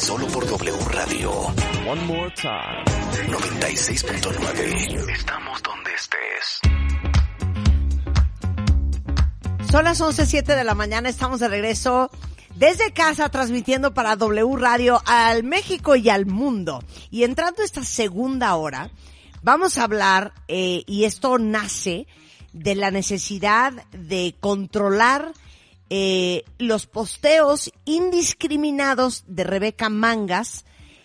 solo por W Radio. One more time. 96.9. Estamos donde estés. Son las 11.07 de la mañana, estamos de regreso desde casa transmitiendo para W Radio al México y al mundo. Y entrando esta segunda hora, vamos a hablar, eh, y esto nace de la necesidad de controlar eh, los posteos indiscriminados de Rebeca Mangas,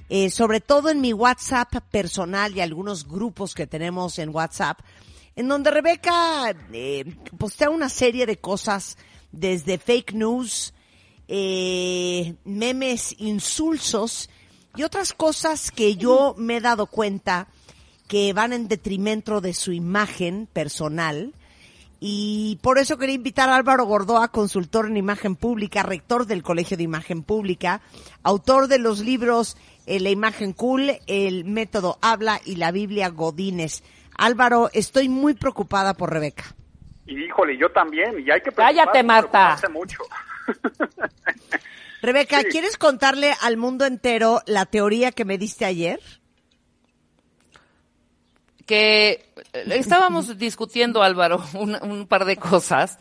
eh, sobre todo en mi WhatsApp personal y algunos grupos que tenemos en WhatsApp, en donde Rebeca eh, postea una serie de cosas desde fake news, eh, memes insulsos y otras cosas que yo me he dado cuenta que van en detrimento de su imagen personal. Y por eso quería invitar a Álvaro Gordoa, consultor en imagen pública, rector del Colegio de Imagen Pública, autor de los libros eh, La imagen cool, El método habla y la Biblia Godínez. Álvaro, estoy muy preocupada por Rebeca. Y híjole, yo también, y hay que Cállate, Marta. preocuparse mucho. Rebeca, Sí. ¿quieres contarle al mundo entero la teoría que me diste ayer? Que eh, estábamos discutiendo, Álvaro, un, un par de cosas,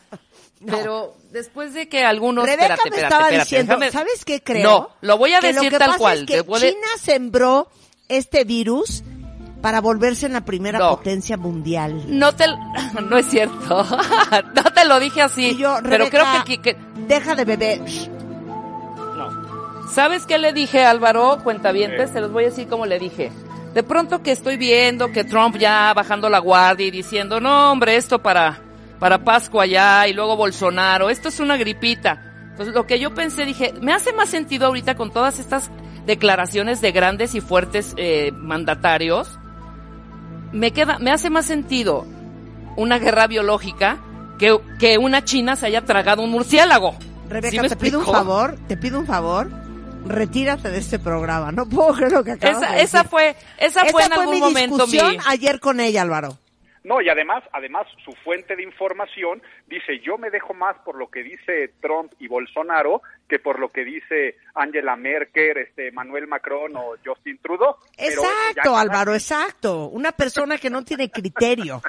pero después de que algunos... Rebeca espérate, me espérate, estaba espérate, diciendo, déjame- ¿sabes qué creo? No, lo voy a Que decir lo que tal pasa cual. Es que China sembró este virus para volverse en la primera No. potencia mundial. No te... No es cierto. no te lo dije así. Yo, pero creo Rebeca, que, que- Deja de beber. No. ¿Sabes qué le dije, Álvaro? Cuentavientes, se los voy a decir como le dije. De pronto que estoy viendo que Trump ya bajando la guardia y diciendo, no, hombre, esto para, para Pascua ya, y luego Bolsonaro, esto es una gripita. Entonces, lo que yo pensé, dije, me hace más sentido ahorita con todas estas declaraciones de grandes y fuertes eh, mandatarios, me queda, me hace más sentido una guerra biológica que, que una china se haya tragado un murciélago. Rebeca, ¿Sí me te pido un favor, te pido un favor. Retírate de este programa. No puedo creer lo que acabas Esa, de esa decir. fue, esa, fue en Esa fue algún mi momento mi, discusión ayer con ella, Álvaro. No, y además, además su fuente de información dice, yo me dejo más por lo que dice Trump y Bolsonaro que por lo que dice Angela Merkel, este Manuel Macron o Justin Trudeau. Exacto, Álvaro, exacto. Una persona que no tiene criterio.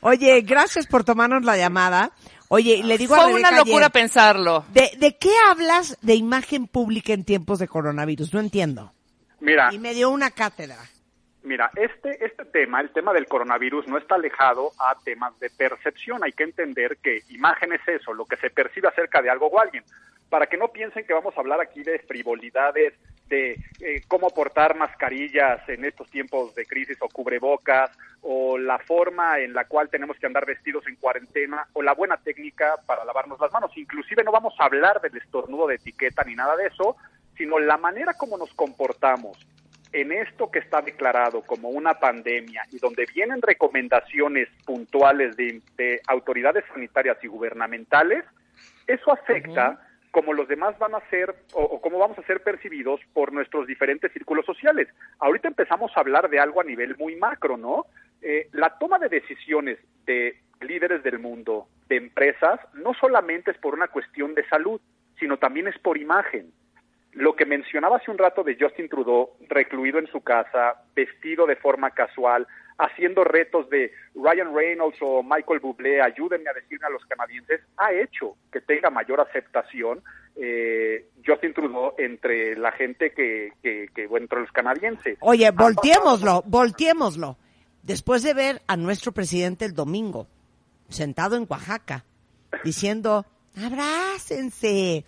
Oye, gracias por tomarnos la llamada. Oye, y le digo a fue Rebeca una locura ayer, pensarlo. ¿de, ¿de qué hablas de imagen pública en tiempos de coronavirus? No entiendo. Mira, Y me dio una cátedra. Mira, este, este tema, el tema del coronavirus, no está alejado a temas de percepción. Hay que entender que imagen es eso, lo que se percibe acerca de algo o alguien. Para que no piensen que vamos a hablar aquí de frivolidades, de eh, cómo portar mascarillas en estos tiempos de crisis o cubrebocas, o la forma en la cual tenemos que andar vestidos en cuarentena, o la buena técnica para lavarnos las manos. Inclusive no vamos a hablar del estornudo de etiqueta ni nada de eso, sino la manera como nos comportamos en esto que está declarado como una pandemia y donde vienen recomendaciones puntuales de, de autoridades sanitarias y gubernamentales, eso afecta como los demás van a ser o, o cómo vamos a ser percibidos por nuestros diferentes círculos sociales. Ahorita empezamos a hablar de algo a nivel muy macro, ¿no? Eh, la toma de decisiones de líderes del mundo, de empresas, no solamente es por una cuestión de salud, sino también es por imagen. Lo que mencionaba hace un rato de Justin Trudeau, recluido en su casa, vestido de forma casual, haciendo retos de Ryan Reynolds o Michael Bublé, ayúdenme a decirme a los canadienses, ha hecho que tenga mayor aceptación eh, Justin Trudeau entre la gente que, que, que bueno, entre los canadienses. Oye, volteémoslo, volteémoslo. Después de ver a nuestro presidente el domingo, sentado en Oaxaca, diciendo, abrácense,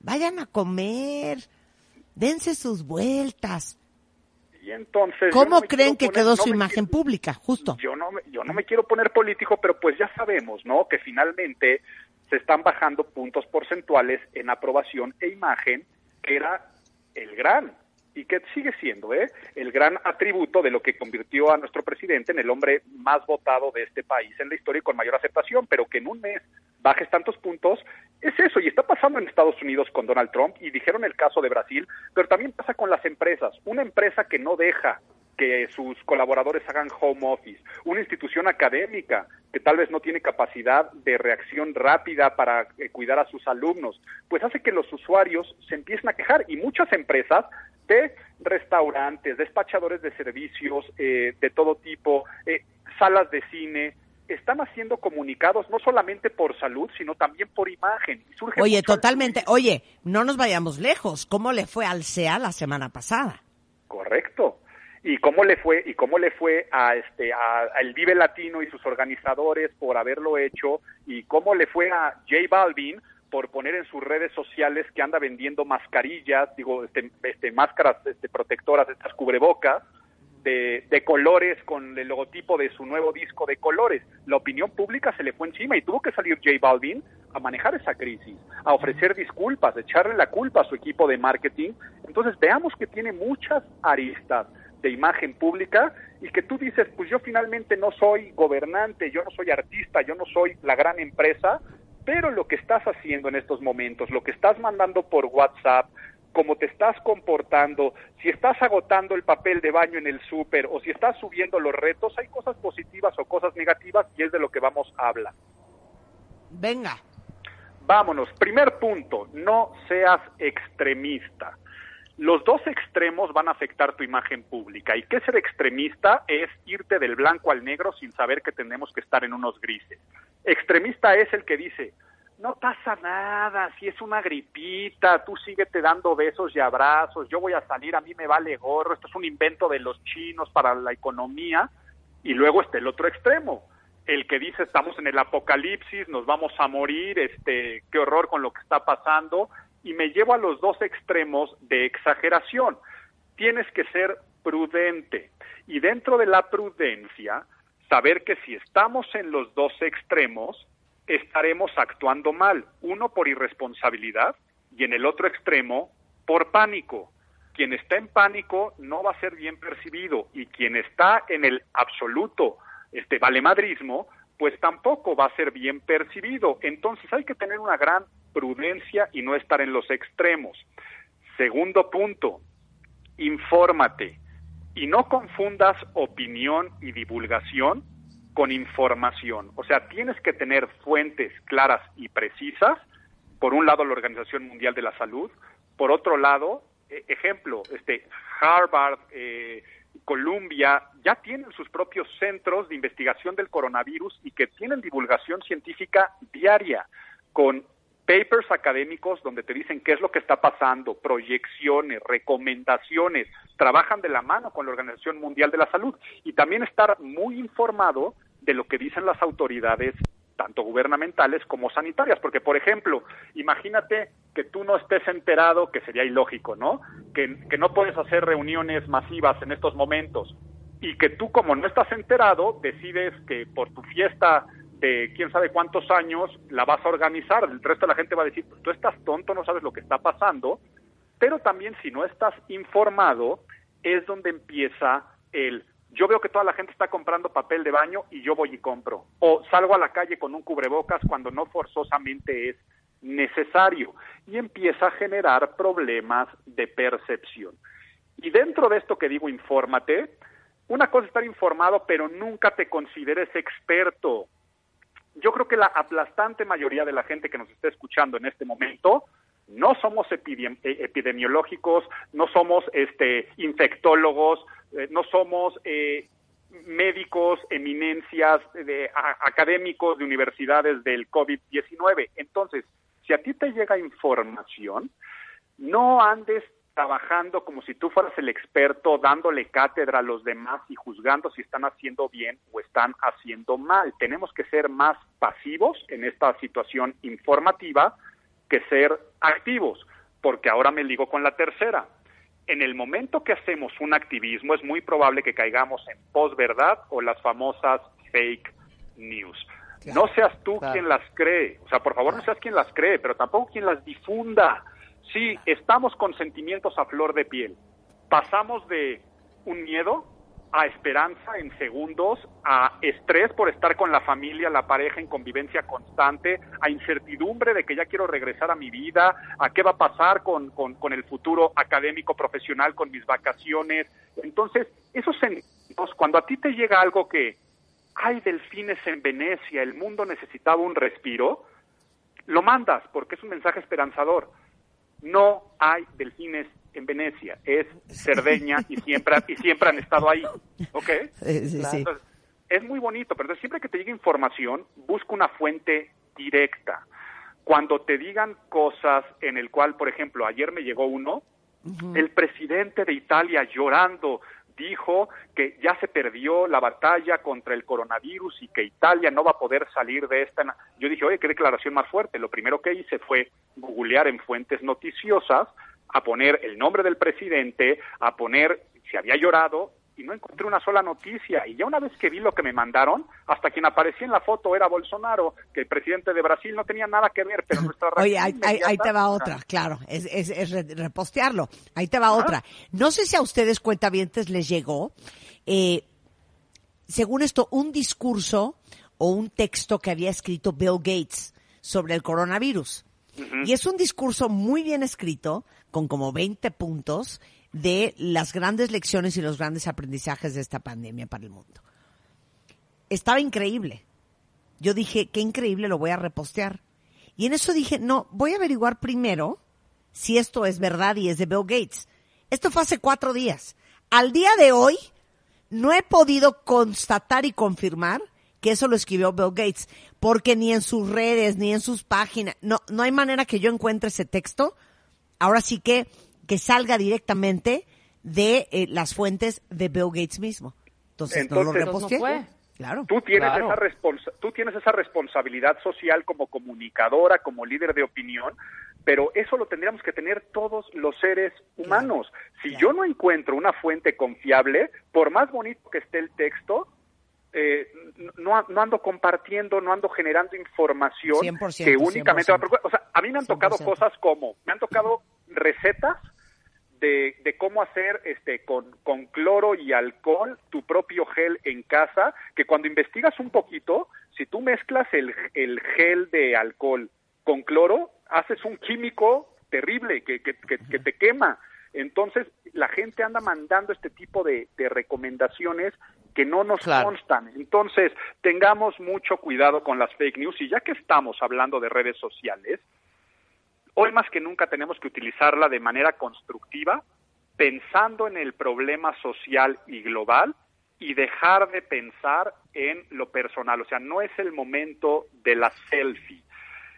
vayan a comer, dense sus vueltas. Y entonces, yo ¿Cómo no creen que poner- quedó no su imagen pública? Justo. yo no, me- yo no me quiero poner político, pero pues ya sabemos, ¿no? Que finalmente se están bajando puntos porcentuales en aprobación e imagen, que era el gran y que sigue siendo ¿eh? el gran atributo de lo que convirtió a nuestro presidente en el hombre más votado de este país en la historia y con mayor aceptación, pero que en un mes bajes tantos puntos, es eso, y está pasando en Estados Unidos con Donald Trump, y dijeron el caso de Brasil, pero también pasa con las empresas. Una empresa que no deja que sus colaboradores hagan home office, una institución académica que tal vez no tiene capacidad de reacción rápida para eh, cuidar a sus alumnos, pues hace que los usuarios se empiecen a quejar y muchas empresas de restaurantes, despachadores de servicios eh, de todo tipo, eh, salas de cine, están haciendo comunicados no solamente por salud, sino también por imagen. oye, totalmente. Oye, no nos vayamos lejos. ¿Cómo le fue al CEA la semana pasada? Correcto. ¿Y cómo le fue y cómo le fue a este a, el Vive Latino y sus organizadores por haberlo hecho y cómo le fue a J Balvin por poner en sus redes sociales que anda vendiendo mascarillas, digo, este, este máscaras este, protectoras, estas cubrebocas, de, colores con el logotipo de su nuevo disco de colores. La opinión pública se le fue encima y tuvo que salir J Balvin a manejar esa crisis, a ofrecer disculpas, a echarle la culpa a su equipo de marketing. Entonces veamos que tiene muchas aristas de imagen pública y que tú dices, pues yo finalmente no soy gobernante, yo no soy artista, yo no soy la gran empresa, pero lo que estás haciendo en estos momentos, lo que estás mandando por WhatsApp, cómo te estás comportando, si estás agotando el papel de baño en el súper o si estás subiendo los retos, hay cosas positivas o cosas negativas y es de lo que vamos a hablar. Venga. Vámonos. Primer punto, no seas extremista. Los dos extremos van a afectar tu imagen pública. ¿Y qué ser extremista? Es irte del blanco al negro sin saber que tenemos que estar en unos grises. Extremista es el que dice, no pasa nada, si es una gripita, tú síguete dando besos y abrazos, yo voy a salir, a mí me vale gorro, esto es un invento de los chinos para la economía, y luego está el otro extremo, el que dice estamos en el apocalipsis, nos vamos a morir, este, qué horror con lo que está pasando, y me llevo a los dos extremos de exageración. Tienes que ser prudente, y dentro de la prudencia, saber que si estamos en los dos extremos, estaremos actuando mal, uno por irresponsabilidad y en el otro extremo por pánico. Quien está en pánico no va a ser bien percibido y quien está en el absoluto este valemadrismo, pues tampoco va a ser bien percibido. Entonces hay que tener una gran prudencia y no estar en los extremos. Segundo punto, infórmate y no confundas opinión y divulgación con información. O sea, tienes que tener fuentes claras y precisas. Por un lado, la Organización Mundial de la Salud. Por otro lado, e, ejemplo, este Harvard, eh, Columbia, ya tienen sus propios centros de investigación del coronavirus y que tienen divulgación científica diaria con papers académicos donde te dicen qué es lo que está pasando, proyecciones, recomendaciones, trabajan de la mano con la Organización Mundial de la Salud y también estar muy informado de lo que dicen las autoridades tanto gubernamentales como sanitarias, porque por ejemplo, imagínate que tú no estés enterado, que sería ilógico, ¿no? Que, que no puedes hacer reuniones masivas en estos momentos y que tú como no estás enterado, decides que por tu fiesta de quién sabe cuántos años la vas a organizar. El resto de la gente va a decir, pues tú estás tonto, no sabes lo que está pasando. Pero también si no estás informado, es donde empieza el yo veo que toda la gente está comprando papel de baño y yo voy y compro. O salgo a la calle con un cubrebocas cuando no forzosamente es necesario. Y empieza a generar problemas de percepción. Y dentro de esto que digo, infórmate, una cosa es estar informado, pero nunca te consideres experto yo creo que la aplastante mayoría de la gente que nos está escuchando en este momento no somos eh, epidemiológicos, no somos este infectólogos, eh, no somos eh, médicos, eminencias de, académicos de universidades del COVID-19. Entonces, si a ti te llega información, no andes trabajando como si tú fueras el experto, dándole cátedra a los demás y juzgando si están haciendo bien o están haciendo mal. Tenemos que ser más pasivos en esta situación informativa que ser activos, porque ahora me ligo con la tercera. En el momento que hacemos un activismo es muy probable que caigamos en posverdad o las famosas fake news. No seas tú Claro. quien las cree. O sea, por favor, no seas quien las cree, pero tampoco quien las difunda. Sí, estamos con sentimientos a flor de piel. Pasamos de un miedo a esperanza en segundos, a estrés por estar con la familia, la pareja en convivencia constante, a incertidumbre de que ya quiero regresar a mi vida, a qué va a pasar con, con, el futuro académico, profesional, con mis vacaciones. Entonces, esos sentimientos, cuando a ti te llega algo que hay delfines en Venecia, el mundo necesitaba un respiro, lo mandas porque es un mensaje esperanzador. No hay delfines en Venecia, es Cerdeña y siempre, y siempre han estado ahí. ¿Ok? Sí, sí, sí. Entonces, es muy bonito, pero entonces siempre que te llegue información, busca una fuente directa. Cuando te digan cosas en el cual, por ejemplo, ayer me llegó uno, el presidente de Italia llorando dijo que ya se perdió la batalla contra el coronavirus y que Italia no va a poder salir de esta. Yo dije, oye, qué declaración más fuerte. Lo primero que hice fue googlear en fuentes noticiosas, a poner el nombre del presidente, a poner si había llorado y no encontré una sola noticia. Y ya una vez que vi lo que me mandaron, hasta quien aparecía en la foto era Bolsonaro, que el presidente de Brasil no tenía nada que ver, pero nuestra Oye, ahí, te va otra, claro, es, es, es re- repostearlo. Ahí te va otra. No sé si a ustedes cuentavientes les llegó, eh, según esto, un discurso o un texto que había escrito Bill Gates sobre el coronavirus. Y es un discurso muy bien escrito, con como 20 puntos, de las grandes lecciones y los grandes aprendizajes de esta pandemia para el mundo. Estaba increíble. Yo dije, qué increíble, lo voy a repostear. Y en eso dije, no, voy a averiguar primero si esto es verdad y es de Bill Gates. Esto fue hace cuatro días. Al día de hoy, no he podido constatar y confirmar que eso lo escribió Bill Gates, porque ni en sus redes, ni en sus páginas, no, no hay manera que yo encuentre ese texto. Ahora sí que, que salga directamente de eh, las fuentes de Bill Gates mismo. Entonces, no lo Entonces-. Entonces no fue. Claro. Tú tienes, Claro. esa responsa- tú tienes esa responsabilidad social como comunicadora, como líder de opinión, pero eso lo tendríamos que tener todos los seres humanos. Si claro. yo no encuentro una fuente confiable, por más bonito que esté el texto, eh, no, no ando compartiendo, no ando generando información 100%, que únicamente va a 100%. preocupar. O sea, a mí me han tocado 100%. cosas como, me han tocado recetas de, de cómo hacer este con, con cloro y alcohol tu propio gel en casa, que cuando investigas un poquito, si tú mezclas el, el gel de alcohol con cloro, haces un químico terrible que, que, que- que te quema. Entonces, la gente anda mandando este tipo de, de recomendaciones que no nos Claro. constan. Entonces, tengamos mucho cuidado con las fake news y ya que estamos hablando de redes sociales, hoy más que nunca tenemos que utilizarla de manera constructiva, pensando en el problema social y global y dejar de pensar en lo personal. O sea, no es el momento de la selfie.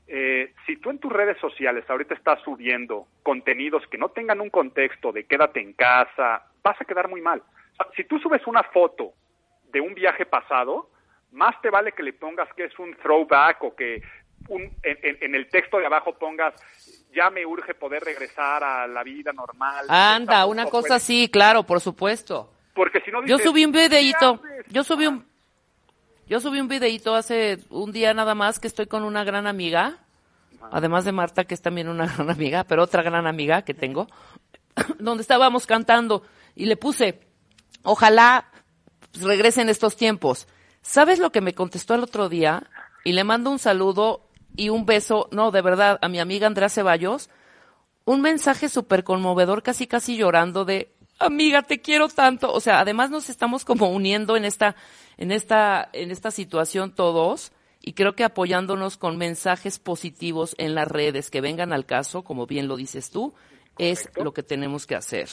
Eh, si tú en tus redes sociales ahorita estás subiendo contenidos que no tengan un contexto de quédate en casa, vas a quedar muy mal. O sea, si tú subes una foto de un viaje pasado, más te vale que le pongas que es un throwback o que un- en, en- en el texto de abajo pongas ya me urge poder regresar a la vida normal. Anda, una cosa puede- así, claro, por supuesto. Porque si no Yo subí un videíto, yo subí un, yo subí un videíto hace un día nada más que estoy con una gran amiga, además de Marta que es también una gran amiga, pero otra gran amiga que tengo, donde estábamos cantando y le puse, ojalá regresen estos tiempos. ¿Sabes lo que me contestó el otro día? Y le mando un saludo y un beso, no, de verdad, a mi amiga Andrea Ceballos, un mensaje súper conmovedor, casi casi llorando de, amiga, te quiero tanto. O sea, además nos estamos como uniendo en esta, en esta, en esta situación todos y creo que apoyándonos con mensajes positivos en las redes que vengan al caso, como bien lo dices tú, es Correcto. lo que tenemos que hacer.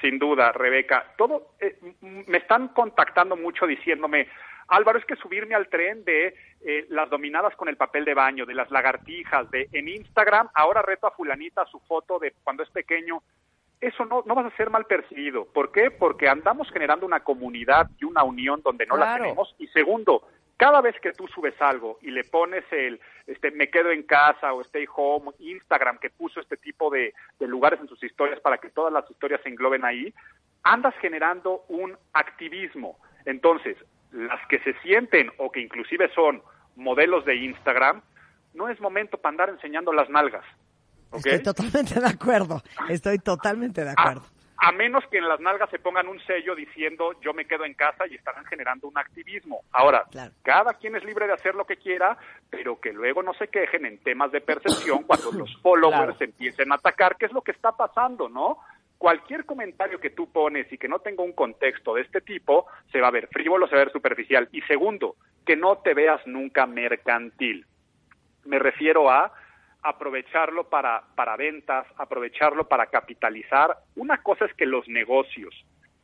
Sin duda, Rebeca. Todo eh, me están contactando mucho diciéndome, Álvaro, es que subirme al tren de eh, las dominadas con el papel de baño, de las lagartijas, de en Instagram, ahora reto a fulanita su foto de cuando es pequeño. Eso no, no vas a ser mal percibido. ¿Por qué? Porque andamos generando una comunidad y una unión donde no la tenemos. Y segundo, cada vez que tú subes algo y le pones el este me quedo en casa o stay home, Instagram que puso este tipo de, de lugares en sus historias para que todas las historias se engloben ahí, andas generando un activismo. Entonces, las que se sienten o que inclusive son modelos de Instagram, no es momento para andar enseñando las nalgas. Estoy totalmente de acuerdo. Estoy totalmente de a, acuerdo. a menos que en las nalgas se pongan un sello diciendo yo me quedo en casa y estarán generando un activismo. Ahora, Claro. cada quien es libre de hacer lo que quiera, pero que luego no se quejen en temas de percepción cuando los followers Claro. empiecen a atacar, que es lo que está pasando, ¿no? Cualquier comentario que tú pones y que no tenga un contexto de este tipo, se va a ver frívolo, se va a ver superficial. Y segundo, que no te veas nunca mercantil. Me refiero a aprovecharlo para, para ventas, aprovecharlo para capitalizar. Una cosa es que los negocios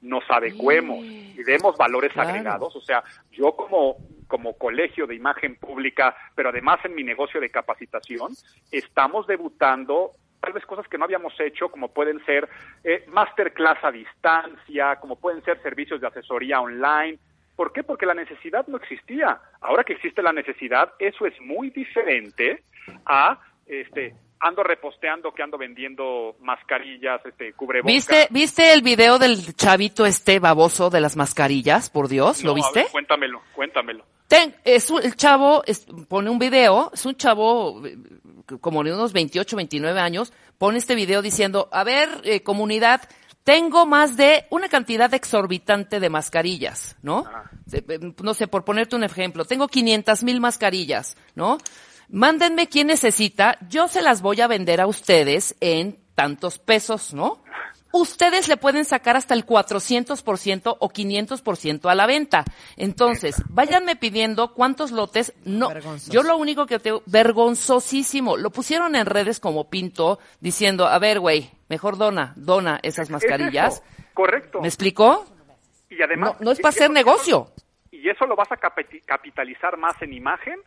nos adecuemos y demos valores Claro. agregados. O sea, yo como, como colegio de imagen pública, pero además en mi negocio de capacitación, estamos debutando tal vez cosas que no habíamos hecho, como pueden ser eh, masterclass a distancia, como pueden ser servicios de asesoría online. ¿Por qué? Porque la necesidad no existía. Ahora que existe la necesidad, eso es muy diferente a este ando reposteando que ando vendiendo mascarillas, este cubrebocas. ¿Viste, ¿Viste el video del chavito este baboso de las mascarillas? Por Dios, ¿lo No, viste? ver, cuéntamelo, cuéntamelo. Ten- es un- el chavo es- pone un video, es un chavo eh, como de unos 28, 29 años, pone este video diciendo, a ver, eh, comunidad, tengo más de una cantidad exorbitante de mascarillas, ¿no? Eh, No sé, por ponerte un ejemplo, tengo 500 mil mascarillas, ¿no? Mándenme quién necesita, yo se las voy a vender a ustedes en tantos pesos, ¿no? Ustedes le pueden sacar hasta el 400% o 500% a la venta. Entonces, váyanme pidiendo cuántos lotes. No, Vergonzoso. yo lo único que te vergonzosísimo. Lo pusieron en redes como pinto diciendo, a ver, güey, mejor dona, dona esas mascarillas. Es eso, correcto. ¿Me explicó? Y además, No, no es para hacer negocio. Y eso lo vas a capitalizar más en imagen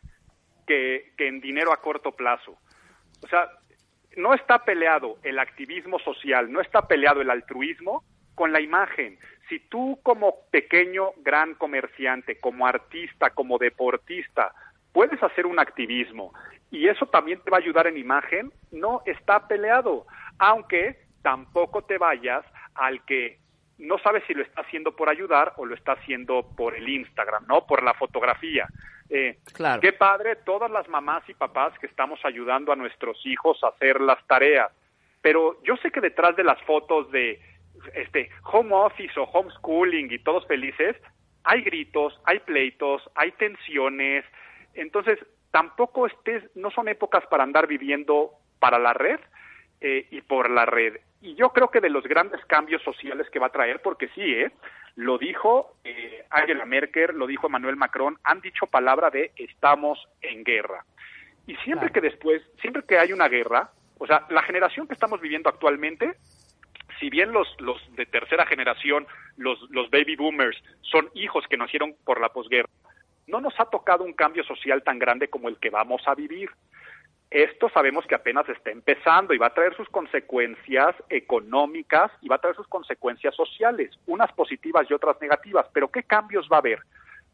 que, en dinero a corto plazo. O sea, no está peleado el activismo social, no está peleado el altruismo con la imagen. Si tú como pequeño, gran comerciante, como artista, como deportista, puedes hacer un activismo y eso también te va a ayudar en imagen, no está peleado. Aunque tampoco te vayas al que no sabes si lo está haciendo por ayudar o lo está haciendo por el Instagram, ¿no? Por la fotografía. Eh, Claro. Qué padre todas las mamás y papás que estamos ayudando a nuestros hijos a hacer las tareas. Pero yo sé que detrás de las fotos de este home office o homeschooling y todos felices, hay gritos, hay pleitos, hay tensiones. Entonces, tampoco estés, no son épocas para andar viviendo para la red eh, y por la red. Y yo creo que de los grandes cambios sociales que va a traer, porque sí, ¿eh? lo dijo eh, Angela Merkel, lo dijo Emmanuel Macron, han dicho palabra de estamos en guerra. Y siempre que después, siempre que hay una guerra, o sea, la generación que estamos viviendo actualmente, si bien los, los de tercera generación, los, los baby boomers, son hijos que nacieron por la posguerra, no nos ha tocado un cambio social tan grande como el que vamos a vivir. Esto sabemos que apenas está empezando y va a traer sus consecuencias económicas y va a traer sus consecuencias sociales, unas positivas y otras negativas. Pero ¿qué cambios va a haber?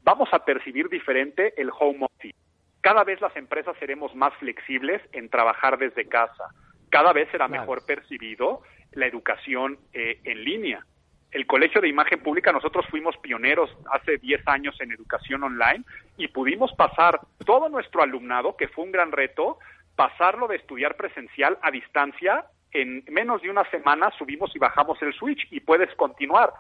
Vamos a percibir diferente el home office. Cada vez las empresas seremos más flexibles en trabajar desde casa. Cada vez será mejor percibido la educación eh, en línea. El Colegio de Imagen Pública, nosotros fuimos pioneros hace 10 años en educación online y pudimos pasar todo nuestro alumnado, que fue un gran reto, pasarlo de estudiar presencial a distancia. En menos de una semana subimos y bajamos el switch y puedes continuar.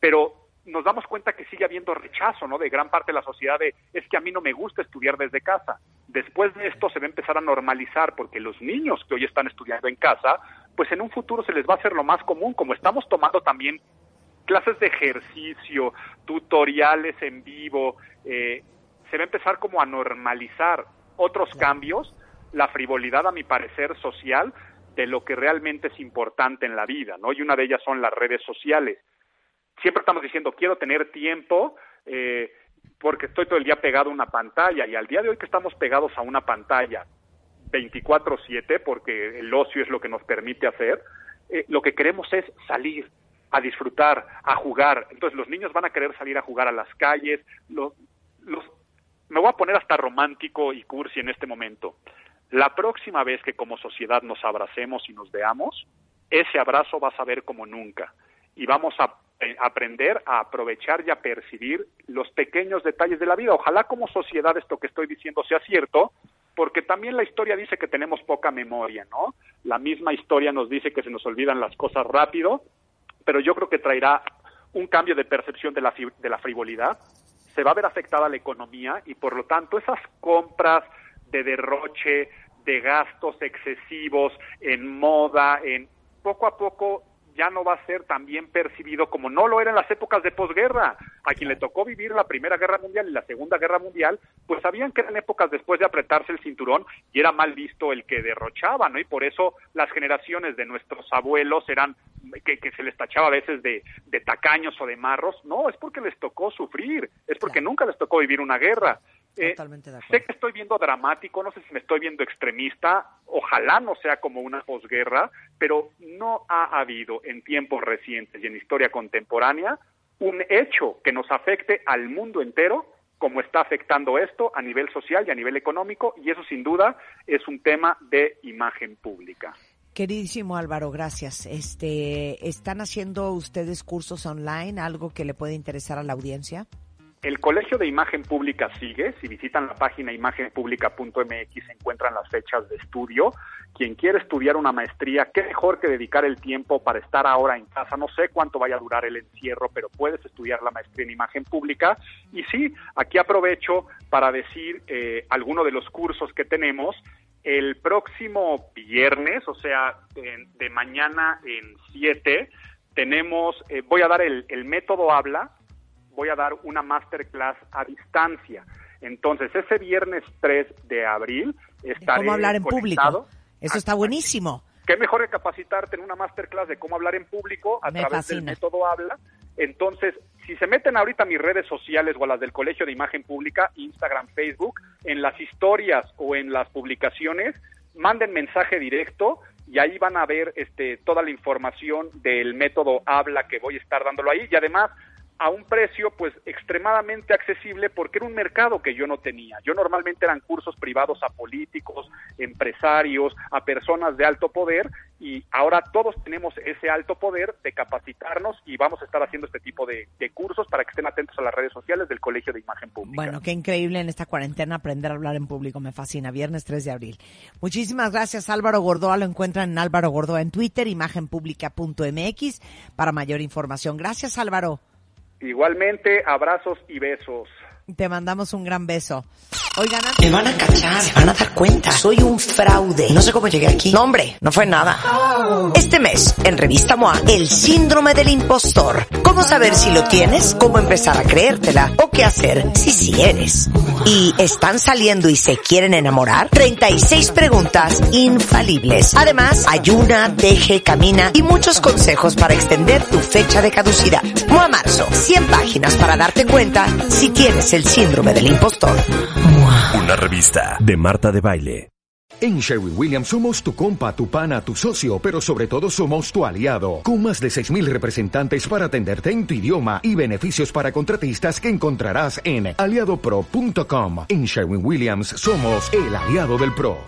Pero nos damos cuenta que sigue habiendo rechazo, ¿no? De gran parte de la sociedad de es que a mí no me gusta estudiar desde casa. Después de esto se va a empezar a normalizar porque los niños que hoy están estudiando en casa, pues en un futuro se les va a hacer lo más común, como estamos tomando también clases de ejercicio, tutoriales en vivo, eh, se va a empezar como a normalizar otros cambios, la frivolidad a mi parecer social de lo que realmente es importante en la vida, ¿no? Y una de ellas son las redes sociales siempre estamos diciendo quiero tener tiempo eh, porque estoy todo el día pegado a una pantalla y al día de hoy que estamos pegados a una pantalla 24/7 porque el ocio es lo que nos permite hacer, eh, lo que queremos es salir a disfrutar, a jugar. Entonces los niños van a querer salir a jugar a las calles. Los, los, me voy a poner hasta romántico y cursi en este momento. La próxima vez que como sociedad nos abracemos y nos veamos, ese abrazo va a saber como nunca y vamos a aprender a aprovechar y a percibir los pequeños detalles de la vida. Ojalá como sociedad esto que estoy diciendo sea cierto, porque también la historia dice que tenemos poca memoria, ¿no? La misma historia nos dice que se nos olvidan las cosas rápido, pero yo creo que traerá un cambio de percepción de la, de la frivolidad, se va a ver afectada la economía y por lo tanto esas compras de derroche, de gastos excesivos en moda, en poco a poco ya no va a ser tan bien percibido como no lo era en las épocas de posguerra. A quien le tocó vivir la Primera Guerra Mundial y la Segunda Guerra Mundial, pues sabían que eran épocas después de apretarse el cinturón y era mal visto el que derrochaba, ¿no? Y por eso las generaciones de nuestros abuelos eran que, se les tachaba a veces de, de, tacaños o de marros. No, es porque les tocó sufrir, es porque nunca les tocó vivir una guerra. Eh, sé que estoy viendo dramático, no sé si me estoy viendo extremista, ojalá no sea como una posguerra, pero no ha habido en tiempos recientes y en historia contemporánea un hecho que nos afecte al mundo entero como está afectando esto a nivel social y a nivel económico, y eso sin duda es un tema de imagen pública. Queridísimo Álvaro, gracias. Este, ¿están haciendo ustedes cursos online, algo que le puede interesar a la audiencia? El Colegio de Imagen Pública sigue. Si visitan la página imagenpublica.mx se encuentran las fechas de estudio. Quien quiere estudiar una maestría, qué mejor que dedicar el tiempo para estar ahora en casa. No sé cuánto vaya a durar el encierro, pero puedes estudiar la maestría en imagen pública. Y sí, aquí aprovecho para decir eh, algunos de los cursos que tenemos. El próximo viernes, o sea, de, mañana en 7, tenemos, eh, voy a dar el método habla voy a dar una masterclass a distancia. Entonces, ese viernes 3 de abril estaré ¿Cómo hablar en público? Eso está buenísimo. Qué mejor que capacitarte en una masterclass de cómo hablar en público a través del método Habla. Entonces, si se meten ahorita a mis redes sociales o a las del Colegio de Imagen Pública, Instagram, Facebook, en las historias o en las publicaciones, manden mensaje directo y ahí van a ver este, toda la información del método Habla que voy a estar dándolo ahí. Y además, a un precio pues extremadamente accesible porque era un mercado que yo no tenía. Yo normalmente eran cursos privados a políticos, empresarios, a personas de alto poder y ahora todos tenemos ese alto poder de capacitarnos y vamos a estar haciendo este tipo de, cursos para que estén atentos a las redes sociales del Colegio de Imagen Pública. Bueno, qué increíble en esta cuarentena aprender a hablar en público, me fascina. Viernes 3 de abril. Muchísimas gracias Álvaro Gordoa, lo encuentran en Álvaro Gordoa en Twitter, imagenpublica.mx para mayor información. Gracias Álvaro. Igualmente, abrazos y besos. Te mandamos un gran beso. Oigan, me van a cachar, se van a dar cuenta. Soy un fraude. No sé cómo llegué aquí. No, hombre, no fue nada. Este mes, en Revista MOA, el síndrome del impostor. ¿Cómo saber si lo tienes? ¿Cómo empezar a creértela? ¿O qué hacer si sí eres? ¿Y están saliendo y se quieren enamorar? 36 preguntas infalibles. Además, ayuna, deje, camina y muchos consejos para extender tu fecha de caducidad. MOA Marzo, 100 páginas para darte cuenta si tienes el síndrome del impostor. Una revista de Marta de Baile. En Sherwin Williams somos tu compa, tu pana, tu socio, pero sobre todo somos tu aliado, con más de 6.000 representantes para atenderte en tu idioma y beneficios para contratistas que encontrarás en aliadopro.com. En Sherwin Williams somos el aliado del PRO.